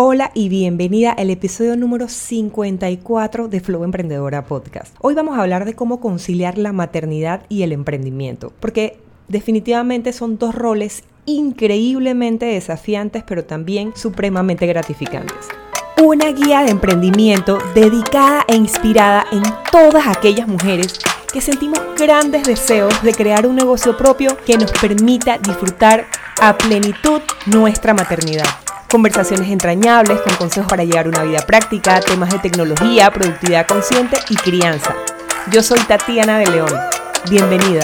Hola y bienvenida al episodio número 54 de Flow Emprendedora Podcast. Hoy vamos a hablar de cómo conciliar la maternidad y el emprendimiento, porque definitivamente son dos roles increíblemente desafiantes, pero también supremamente gratificantes. Una guía de emprendimiento dedicada e inspirada en todas aquellas mujeres que sentimos grandes deseos de crear un negocio propio que nos permita disfrutar a plenitud nuestra maternidad conversaciones entrañables con consejos para llevar una vida práctica, temas de tecnología, productividad consciente y crianza. Yo soy Tatiana de León. Bienvenida.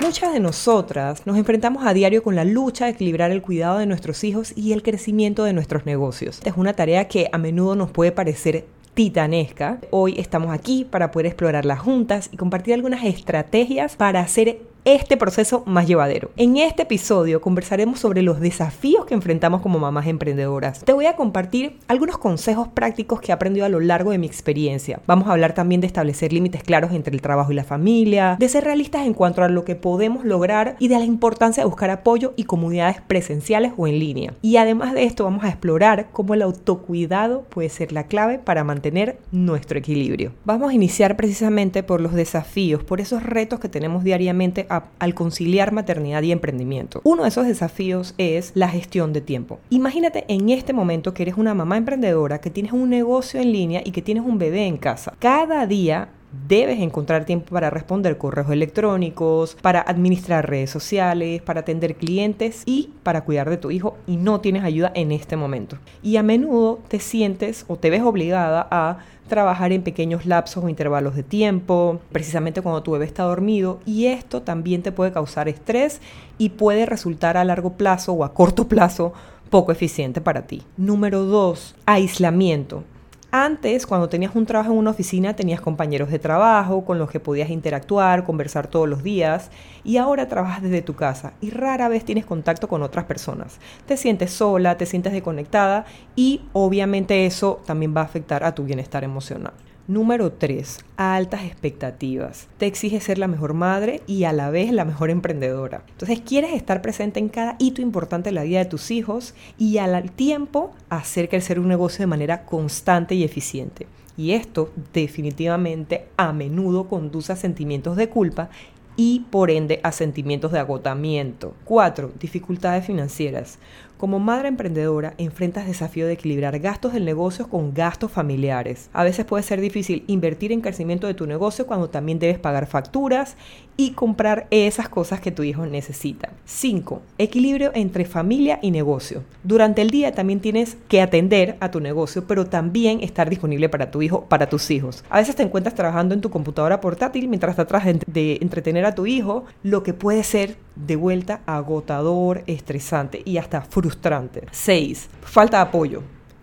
Muchas de nosotras nos enfrentamos a diario con la lucha de equilibrar el cuidado de nuestros hijos y el crecimiento de nuestros negocios. Es una tarea que a menudo nos puede parecer titanesca. Hoy estamos aquí para poder explorarlas juntas y compartir algunas estrategias para hacer este proceso más llevadero. En este episodio conversaremos sobre los desafíos que enfrentamos como mamás emprendedoras. Te voy a compartir algunos consejos prácticos que he aprendido a lo largo de mi experiencia. Vamos a hablar también de establecer límites claros entre el trabajo y la familia, de ser realistas en cuanto a lo que podemos lograr y de la importancia de buscar apoyo y comunidades presenciales o en línea. Y además de esto vamos a explorar cómo el autocuidado puede ser la clave para mantener nuestro equilibrio. Vamos a iniciar precisamente por los desafíos, por esos retos que tenemos diariamente al conciliar maternidad y emprendimiento. Uno de esos desafíos es la gestión de tiempo. Imagínate en este momento que eres una mamá emprendedora, que tienes un negocio en línea y que tienes un bebé en casa. Cada día debes encontrar tiempo para responder correos electrónicos, para administrar redes sociales, para atender clientes y para cuidar de tu hijo y no tienes ayuda en este momento. Y a menudo te sientes o te ves obligada a trabajar en pequeños lapsos o intervalos de tiempo, precisamente cuando tu bebé está dormido, y esto también te puede causar estrés y puede resultar a largo plazo o a corto plazo poco eficiente para ti. Número 2. Aislamiento. Antes, cuando tenías un trabajo en una oficina, tenías compañeros de trabajo con los que podías interactuar, conversar todos los días, y ahora trabajas desde tu casa y rara vez tienes contacto con otras personas. Te sientes sola, te sientes desconectada y obviamente eso también va a afectar a tu bienestar emocional. Número 3. Altas expectativas. Te exige ser la mejor madre y a la vez la mejor emprendedora. Entonces quieres estar presente en cada hito importante de la vida de tus hijos y al tiempo hacer crecer un negocio de manera constante y eficiente. Y esto definitivamente a menudo conduce a sentimientos de culpa y por ende a sentimientos de agotamiento. 4. Dificultades financieras. Como madre emprendedora, enfrentas desafío de equilibrar gastos del negocio con gastos familiares. A veces puede ser difícil invertir en crecimiento de tu negocio cuando también debes pagar facturas y comprar esas cosas que tu hijo necesita. 5. Equilibrio entre familia y negocio. Durante el día también tienes que atender a tu negocio, pero también estar disponible para tu hijo, para tus hijos. A veces te encuentras trabajando en tu computadora portátil mientras tratas de entretener a tu hijo, lo que puede ser de vuelta agotador, estresante y hasta frustrante. 6. Falta de apoyo.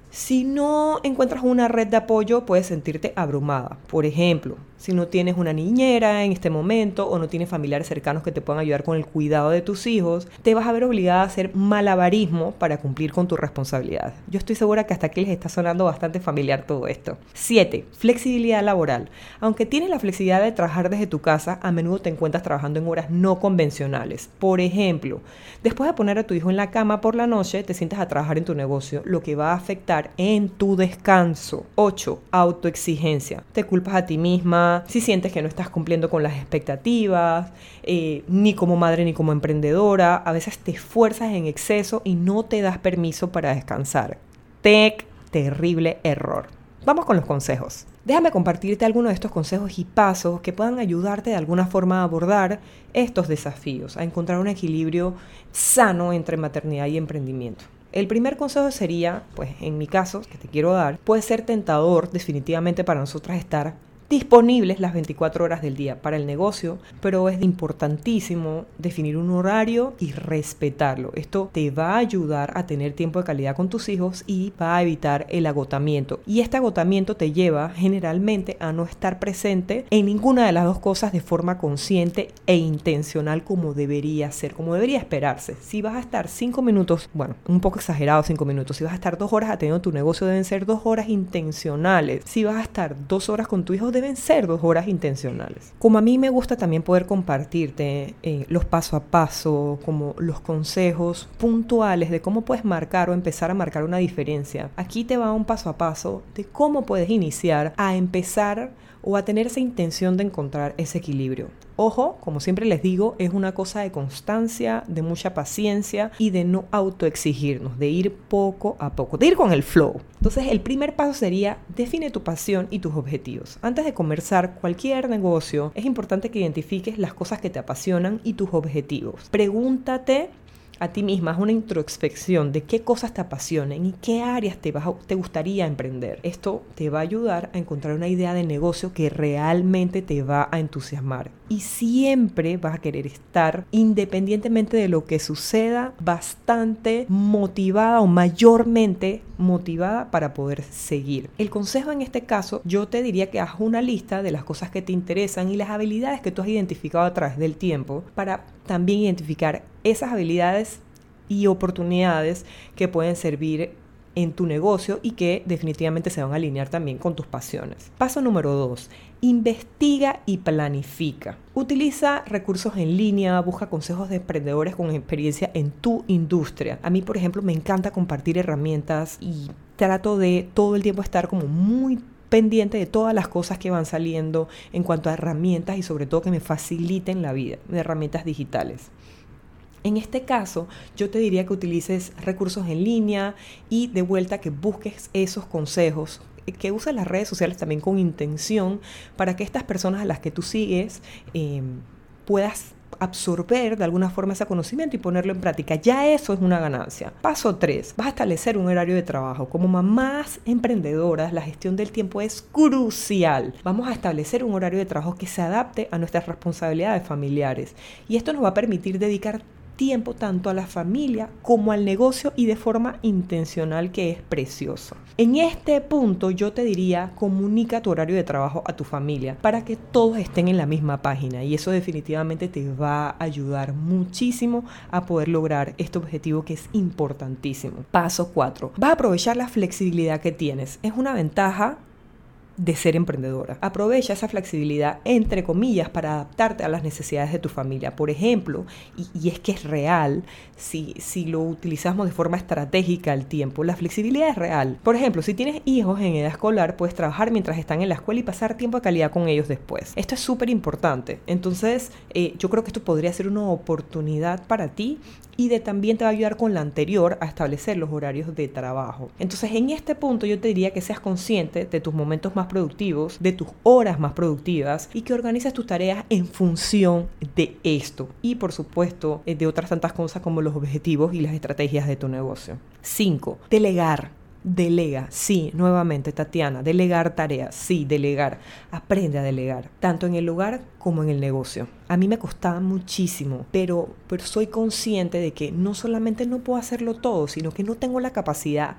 Si no encuentras una red de apoyo, puedes sentirte abrumada. Por ejemplo, si no tienes una niñera en este momento o no tienes familiares cercanos que te puedan ayudar con el cuidado de tus hijos, te vas a ver obligada a hacer malabarismo para cumplir con tu responsabilidad. Yo estoy segura que hasta aquí les está sonando bastante familiar todo esto. 7. Flexibilidad laboral. Aunque tienes la flexibilidad de trabajar desde tu casa, a menudo te encuentras trabajando en horas no convencionales. Por ejemplo, después de poner a tu hijo en la cama por la noche, te sientas a trabajar en tu negocio, lo que va a afectar en tu descanso. 8. Autoexigencia. Te culpas a ti misma si sientes que no estás cumpliendo con las expectativas, eh, ni como madre ni como emprendedora, a veces te esfuerzas en exceso y no te das permiso para descansar. Tec, terrible error. Vamos con los consejos. Déjame compartirte algunos de estos consejos y pasos que puedan ayudarte de alguna forma a abordar estos desafíos, a encontrar un equilibrio sano entre maternidad y emprendimiento. El primer consejo sería, pues en mi caso, que te quiero dar, puede ser tentador definitivamente para nosotras estar disponibles las 24 horas del día para el negocio, pero es importantísimo definir un horario y respetarlo. Esto te va a ayudar a tener tiempo de calidad con tus hijos y va a evitar el agotamiento. Y este agotamiento te lleva generalmente a no estar presente en ninguna de las dos cosas de forma consciente e intencional como debería ser, como debería esperarse. Si vas a estar 5 minutos, bueno, un poco exagerado 5 minutos, si vas a estar 2 horas atendiendo tu negocio, deben ser 2 horas intencionales. Si vas a estar 2 horas con tu hijo, deben ser dos horas intencionales. Como a mí me gusta también poder compartirte eh, los paso a paso, como los consejos puntuales de cómo puedes marcar o empezar a marcar una diferencia. Aquí te va un paso a paso de cómo puedes iniciar a empezar o a tener esa intención de encontrar ese equilibrio. Ojo, como siempre les digo, es una cosa de constancia, de mucha paciencia y de no autoexigirnos, de ir poco a poco, de ir con el flow. Entonces, el primer paso sería define tu pasión y tus objetivos. Antes de comenzar cualquier negocio, es importante que identifiques las cosas que te apasionan y tus objetivos. Pregúntate a ti misma, es una introspección de qué cosas te apasionan y qué áreas te, te gustaría emprender. Esto te va a ayudar a encontrar una idea de negocio que realmente te va a entusiasmar. Y siempre vas a querer estar, independientemente de lo que suceda, bastante motivada o mayormente motivada para poder seguir. El consejo en este caso, yo te diría que haz una lista de las cosas que te interesan y las habilidades que tú has identificado a través del tiempo para también identificar esas habilidades y oportunidades que pueden servir en tu negocio y que definitivamente se van a alinear también con tus pasiones. Paso número dos, investiga y planifica. Utiliza recursos en línea, busca consejos de emprendedores con experiencia en tu industria. A mí, por ejemplo, me encanta compartir herramientas y trato de todo el tiempo estar como muy pendiente de todas las cosas que van saliendo en cuanto a herramientas y sobre todo que me faciliten la vida, de herramientas digitales. En este caso, yo te diría que utilices recursos en línea y de vuelta que busques esos consejos que uses las redes sociales también con intención para que estas personas a las que tú sigues eh, puedas absorber de alguna forma ese conocimiento y ponerlo en práctica. Ya eso es una ganancia. Paso 3. Vas a establecer un horario de trabajo. Como mamás emprendedoras, la gestión del tiempo es crucial. Vamos a establecer un horario de trabajo que se adapte a nuestras responsabilidades familiares. Y esto nos va a permitir dedicar tiempo tanto a la familia como al negocio y de forma intencional que es precioso. En este punto yo te diría comunica tu horario de trabajo a tu familia para que todos estén en la misma página y eso definitivamente te va a ayudar muchísimo a poder lograr este objetivo que es importantísimo. Paso 4. Vas a aprovechar la flexibilidad que tienes. Es una ventaja de ser emprendedora. Aprovecha esa flexibilidad, entre comillas, para adaptarte a las necesidades de tu familia. Por ejemplo, y, es que es real, si, si lo utilizamos de forma estratégica al tiempo, la flexibilidad es real. Por ejemplo, si tienes hijos en edad escolar, puedes trabajar mientras están en la escuela y pasar tiempo de calidad con ellos después. Esto es súper importante. Entonces, eh, yo creo que esto podría ser una oportunidad para ti y de también te va a ayudar con la anterior a establecer los horarios de trabajo. Entonces, en este punto yo te diría que seas consciente de tus momentos más productivos, de tus horas más productivas y que organices tus tareas en función de esto. Y por supuesto, eh, de otras tantas cosas como los objetivos y las estrategias de tu negocio. 5. Delegar. Delega, sí, nuevamente Tatiana, delegar tareas, sí, delegar. Aprende a delegar, tanto en el lugar como en el negocio. A mí me costaba muchísimo, pero, pero soy consciente de que no solamente no puedo hacerlo todo, sino que no tengo la capacidad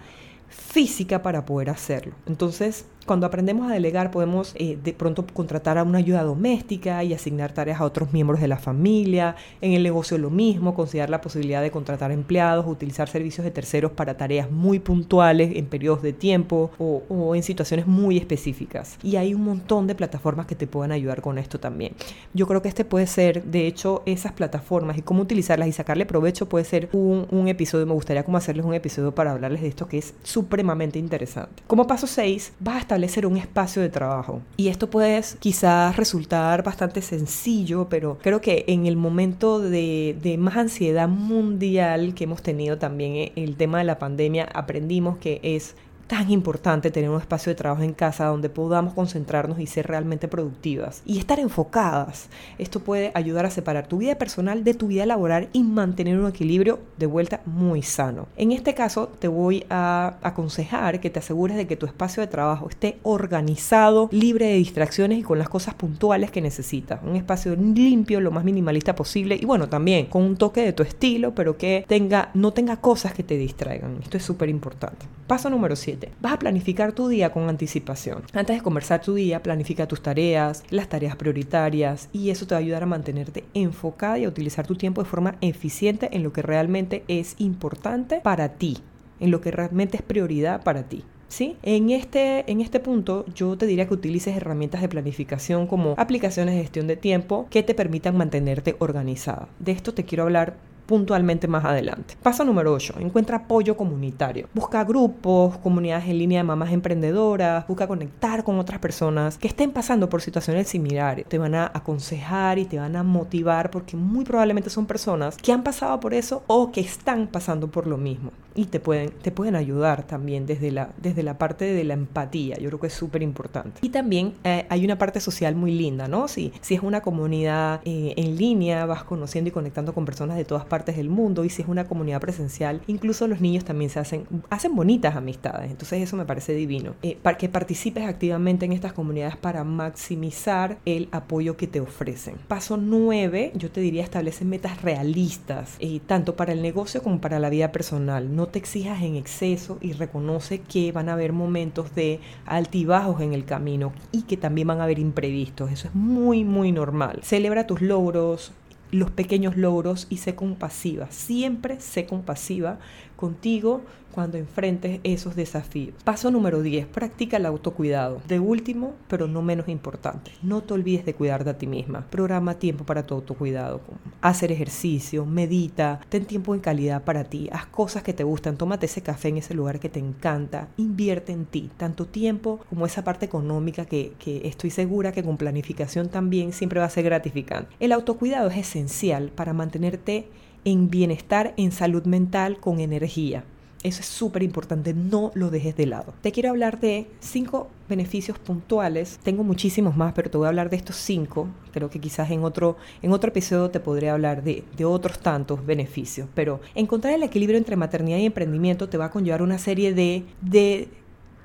física para poder hacerlo. Entonces, cuando aprendemos a delegar, podemos eh, de pronto contratar a una ayuda doméstica y asignar tareas a otros miembros de la familia. En el negocio lo mismo, considerar la posibilidad de contratar empleados, utilizar servicios de terceros para tareas muy puntuales en periodos de tiempo o, o en situaciones muy específicas. Y hay un montón de plataformas que te pueden ayudar con esto también. Yo creo que este puede ser, de hecho, esas plataformas y cómo utilizarlas y sacarle provecho puede ser un, un episodio. Me gustaría como hacerles un episodio para hablarles de esto que es supremamente interesante. Como paso 6, vas a establecer un espacio de trabajo. Y esto puede quizás resultar bastante sencillo, pero creo que en el momento de, de más ansiedad mundial que hemos tenido también, eh, el tema de la pandemia, aprendimos que es tan importante tener un espacio de trabajo en casa donde podamos concentrarnos y ser realmente productivas y estar enfocadas. Esto puede ayudar a separar tu vida personal de tu vida laboral y mantener un equilibrio de vuelta muy sano. En este caso te voy a aconsejar que te asegures de que tu espacio de trabajo esté organizado, libre de distracciones y con las cosas puntuales que necesitas. Un espacio limpio, lo más minimalista posible y bueno, también con un toque de tu estilo, pero que tenga no tenga cosas que te distraigan. Esto es súper importante. Paso número 7 Vas a planificar tu día con anticipación. Antes de conversar tu día, planifica tus tareas, las tareas prioritarias y eso te va a ayudar a mantenerte enfocada y a utilizar tu tiempo de forma eficiente en lo que realmente es importante para ti, en lo que realmente es prioridad para ti. ¿sí? En este, en este punto yo te diría que utilices herramientas de planificación como aplicaciones de gestión de tiempo que te permitan mantenerte organizada. De esto te quiero hablar puntualmente más adelante. Paso número 8. Encuentra apoyo comunitario. Busca grupos, comunidades en línea de mamás emprendedoras, busca conectar con otras personas que estén pasando por situaciones similares. Te van a aconsejar y te van a motivar porque muy probablemente son personas que han pasado por eso o que están pasando por lo mismo y te pueden, te pueden ayudar también desde la, desde la parte de la empatía. Yo creo que es súper importante. Y también eh, hay una parte social muy linda, ¿no? Si, si es una comunidad eh, en línea, vas conociendo y conectando con personas de todas partes del mundo. Y si es una comunidad presencial, incluso los niños también se hacen, hacen bonitas amistades. Entonces eso me parece divino. Eh, para que participes activamente en estas comunidades para maximizar el apoyo que te ofrecen. Paso 9, yo te diría establece metas realistas, tanto para el negocio como para la vida personal. No no te exijas en exceso y reconoce que van a haber momentos de altibajos en el camino y que también van a haber imprevistos. Eso es muy, muy normal. Celebra tus logros, los pequeños logros y sé compasiva. Siempre sé compasiva contigo cuando enfrentes esos desafíos. Paso número 10, practica el autocuidado. De último, pero no menos importante, no te olvides de cuidar de ti misma. Programa tiempo para tu autocuidado. Hacer ejercicio, medita, ten tiempo en calidad para ti, haz cosas que te gustan, tómate ese café en ese lugar que te encanta, invierte en ti, tanto tiempo como esa parte económica que, que estoy segura que con planificación también siempre va a ser gratificante. El autocuidado es esencial para mantenerte en bienestar, en salud mental, con energía. Eso es súper importante, no lo dejes de lado. Te quiero hablar de cinco beneficios puntuales. Tengo muchísimos más, pero te voy a hablar de estos cinco. Creo que quizás en otro, en otro episodio te podré hablar de, de otros tantos beneficios. Pero encontrar el equilibrio entre maternidad y emprendimiento te va a conllevar una serie de, de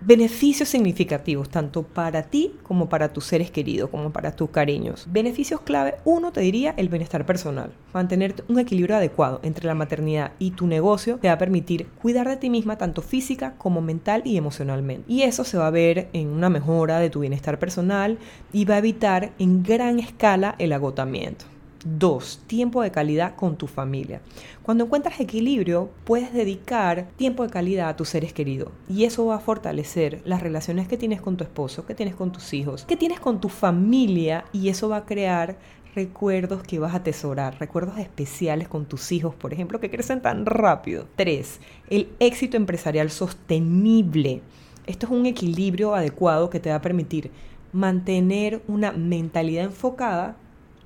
beneficios significativos, tanto para ti como para tus seres queridos, como para tus cariños. Beneficios clave, uno te diría el bienestar personal. Mantener un equilibrio adecuado entre la maternidad y tu negocio te va a permitir cuidar de ti misma tanto física como mental y emocionalmente. Y eso se va a ver en una mejora de tu bienestar personal y va a evitar en gran escala el agotamiento. Dos, tiempo de calidad con tu familia. Cuando encuentras equilibrio, puedes dedicar tiempo de calidad a tus seres queridos y eso va a fortalecer las relaciones que tienes con tu esposo, que tienes con tus hijos, que tienes con tu familia y eso va a crear recuerdos que vas a atesorar, recuerdos especiales con tus hijos, por ejemplo, que crecen tan rápido. Tres, el éxito empresarial sostenible. Esto es un equilibrio adecuado que te va a permitir mantener una mentalidad enfocada,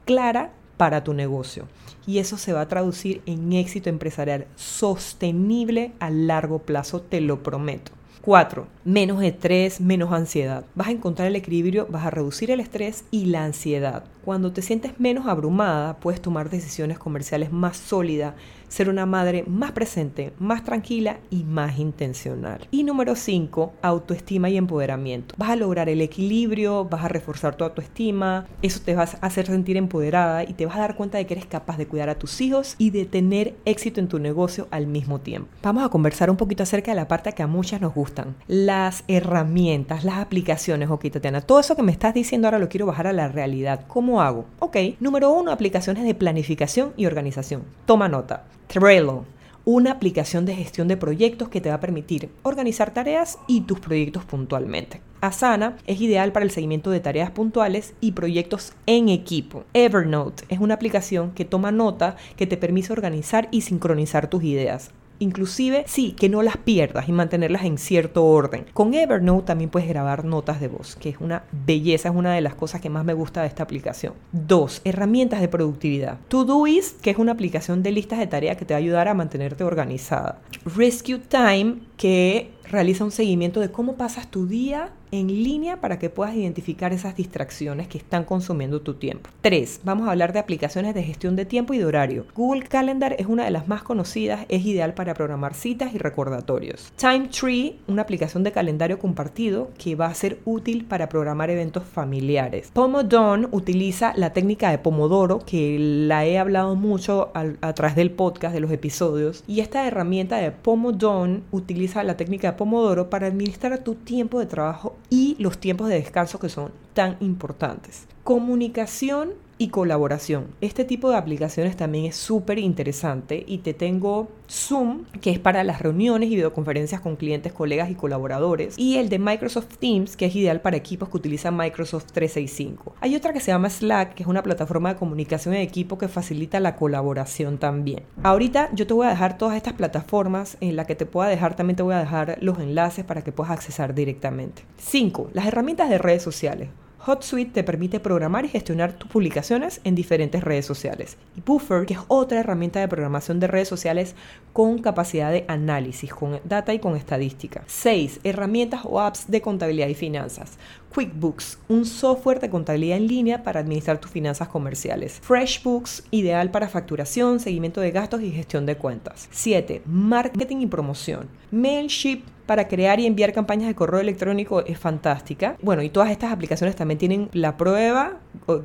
clara para tu negocio. Y eso se va a traducir en éxito empresarial sostenible a largo plazo, te lo prometo. 4. Menos estrés, menos ansiedad. Vas a encontrar el equilibrio, vas a reducir el estrés y la ansiedad. Cuando te sientes menos abrumada, puedes tomar decisiones comerciales más sólidas ser una madre más presente, más tranquila y más intencional. Y número 5, autoestima y empoderamiento. Vas a lograr el equilibrio, vas a reforzar tu autoestima, eso te va a hacer sentir empoderada y te vas a dar cuenta de que eres capaz de cuidar a tus hijos y de tener éxito en tu negocio al mismo tiempo. Vamos a conversar un poquito acerca de la parte que a muchas nos gustan, las herramientas, las aplicaciones, ok Tatiana, todo eso que me estás diciendo ahora lo quiero bajar a la realidad. ¿Cómo hago? Ok, número uno, aplicaciones de planificación y organización. Toma nota. Trello, una aplicación de gestión de proyectos que te va a permitir organizar tareas y tus proyectos puntualmente. Asana es ideal para el seguimiento de tareas puntuales y proyectos en equipo. Evernote es una aplicación que toma nota que te permite organizar y sincronizar tus ideas inclusive sí, que no las pierdas y mantenerlas en cierto orden. Con Evernote también puedes grabar notas de voz, que es una belleza, es una de las cosas que más me gusta de esta aplicación. Dos, herramientas de productividad. Todoist, que es una aplicación de listas de tareas que te va a ayudar a mantenerte organizada. Rescue Time, que realiza un seguimiento de cómo pasas tu día en línea para que puedas identificar esas distracciones que están consumiendo tu tiempo. 3. Vamos a hablar de aplicaciones de gestión de tiempo y de horario. Google Calendar es una de las más conocidas, es ideal para programar citas y recordatorios. Time Tree, una aplicación de calendario compartido que va a ser útil para programar eventos familiares. Pomodoro utiliza la técnica de Pomodoro, que la he hablado mucho a, través del podcast, de los episodios, y esta herramienta de Pomodoro utiliza la técnica de Pomodoro para administrar tu tiempo de trabajo y los tiempos de descanso que son tan importantes. Comunicación y colaboración. Este tipo de aplicaciones también es súper interesante y te tengo Zoom, que es para las reuniones y videoconferencias con clientes, colegas y colaboradores, y el de Microsoft Teams, que es ideal para equipos que utilizan Microsoft 365. Hay otra que se llama Slack, que es una plataforma de comunicación en equipo que facilita la colaboración también. Ahorita yo te voy a dejar todas estas plataformas en la que te pueda dejar, también te voy a dejar los enlaces para que puedas accesar directamente. 5. Las herramientas de redes sociales. HotSuite te permite programar y gestionar tus publicaciones en diferentes redes sociales. Y Buffer, que es otra herramienta de programación de redes sociales con capacidad de análisis, con data y con estadística. 6. Herramientas o apps de contabilidad y finanzas. QuickBooks, un software de contabilidad en línea para administrar tus finanzas comerciales. FreshBooks, ideal para facturación, seguimiento de gastos y gestión de cuentas. 7. Marketing y promoción. Mailship para crear y enviar campañas de correo electrónico es fantástica. Bueno, y todas estas aplicaciones también tienen la prueba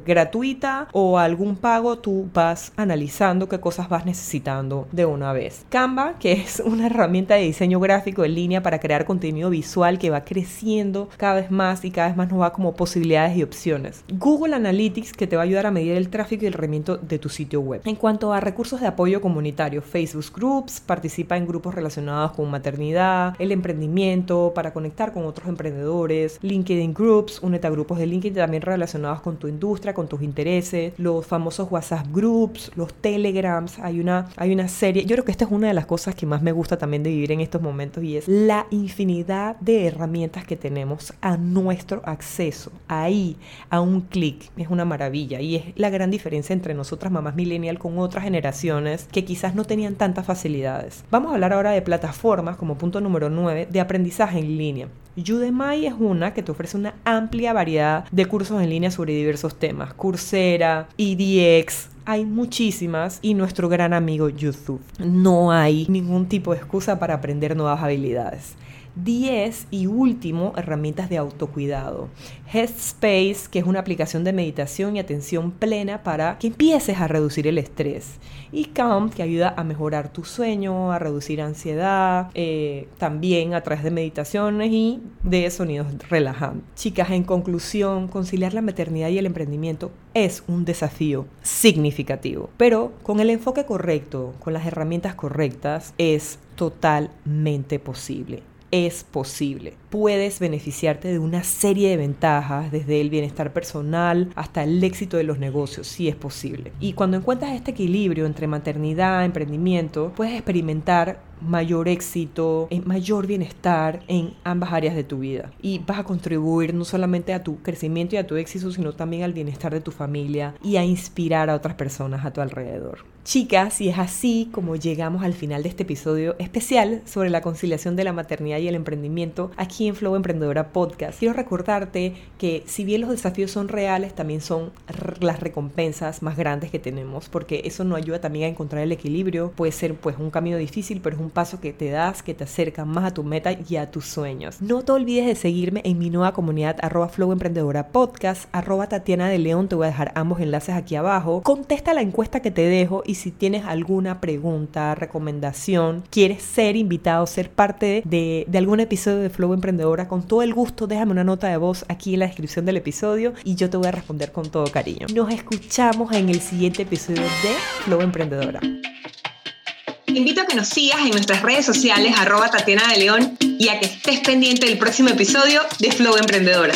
gratuita o algún pago, tú vas analizando qué cosas vas necesitando de una vez. Canva, que es una herramienta de diseño gráfico en línea para crear contenido visual que va creciendo cada vez más y cada vez más nos va como posibilidades y opciones. Google Analytics, que te va a ayudar a medir el tráfico y el rendimiento de tu sitio web. En cuanto a recursos de apoyo comunitario, Facebook Groups, participa en grupos relacionados con maternidad, el emprendimiento para conectar con otros emprendedores, LinkedIn Groups, únete a grupos de LinkedIn también relacionados con tu industria, con tus intereses, los famosos WhatsApp Groups, los Telegrams, hay una, hay una serie, yo creo que esta es una de las cosas que más me gusta también de vivir en estos momentos y es la infinidad de herramientas que tenemos a nuestro acceso, ahí, a un clic, es una maravilla y es la gran diferencia entre nosotras mamás millennial con otras generaciones que quizás no tenían tantas facilidades. Vamos a hablar ahora de plataformas como punto número 9 de aprendizaje en línea. Udemy es una que te ofrece una amplia variedad de cursos en línea sobre diversos temas. Coursera, EDX, hay muchísimas y nuestro gran amigo YouTube. No hay ningún tipo de excusa para aprender nuevas habilidades. 10 y último, herramientas de autocuidado. Headspace, que es una aplicación de meditación y atención plena para que empieces a reducir el estrés. Y Calm, que ayuda a mejorar tu sueño, a reducir ansiedad, eh, también a través de meditaciones y de sonidos relajantes. Chicas, en conclusión, conciliar la maternidad y el emprendimiento es un desafío significativo, pero con el enfoque correcto, con las herramientas correctas, es totalmente posible es posible. Puedes beneficiarte de una serie de ventajas, desde el bienestar personal hasta el éxito de los negocios, si es posible. Y cuando encuentras este equilibrio entre maternidad, emprendimiento, puedes experimentar mayor éxito, mayor bienestar en ambas áreas de tu vida. Y vas a contribuir no solamente a tu crecimiento y a tu éxito, sino también al bienestar de tu familia y a inspirar a otras personas a tu alrededor. Chicas, y es así como llegamos al final de este episodio especial sobre la conciliación de la maternidad y el emprendimiento aquí en Flow Emprendedora Podcast. Quiero recordarte que si bien los desafíos son reales, también son las recompensas más grandes que tenemos, porque eso nos ayuda también a encontrar el equilibrio. Puede ser pues un camino difícil, pero es un paso que te das que te acerca más a tu meta y a tus sueños. No te olvides de seguirme en mi nueva comunidad arroba Flow Emprendedora Podcast, arroba Tatiana de León, te voy a dejar ambos enlaces aquí abajo. Contesta la encuesta que te dejo y si tienes alguna pregunta, recomendación, quieres ser invitado, ser parte de, algún episodio de Flow Emprendedora, con todo el gusto déjame una nota de voz aquí en la descripción del episodio y yo te voy a responder con todo cariño. Nos escuchamos en el siguiente episodio de Flow Emprendedora invito a que nos sigas en nuestras redes sociales, arroba Tatiana de León, y a que estés pendiente del próximo episodio de Flow Emprendedora.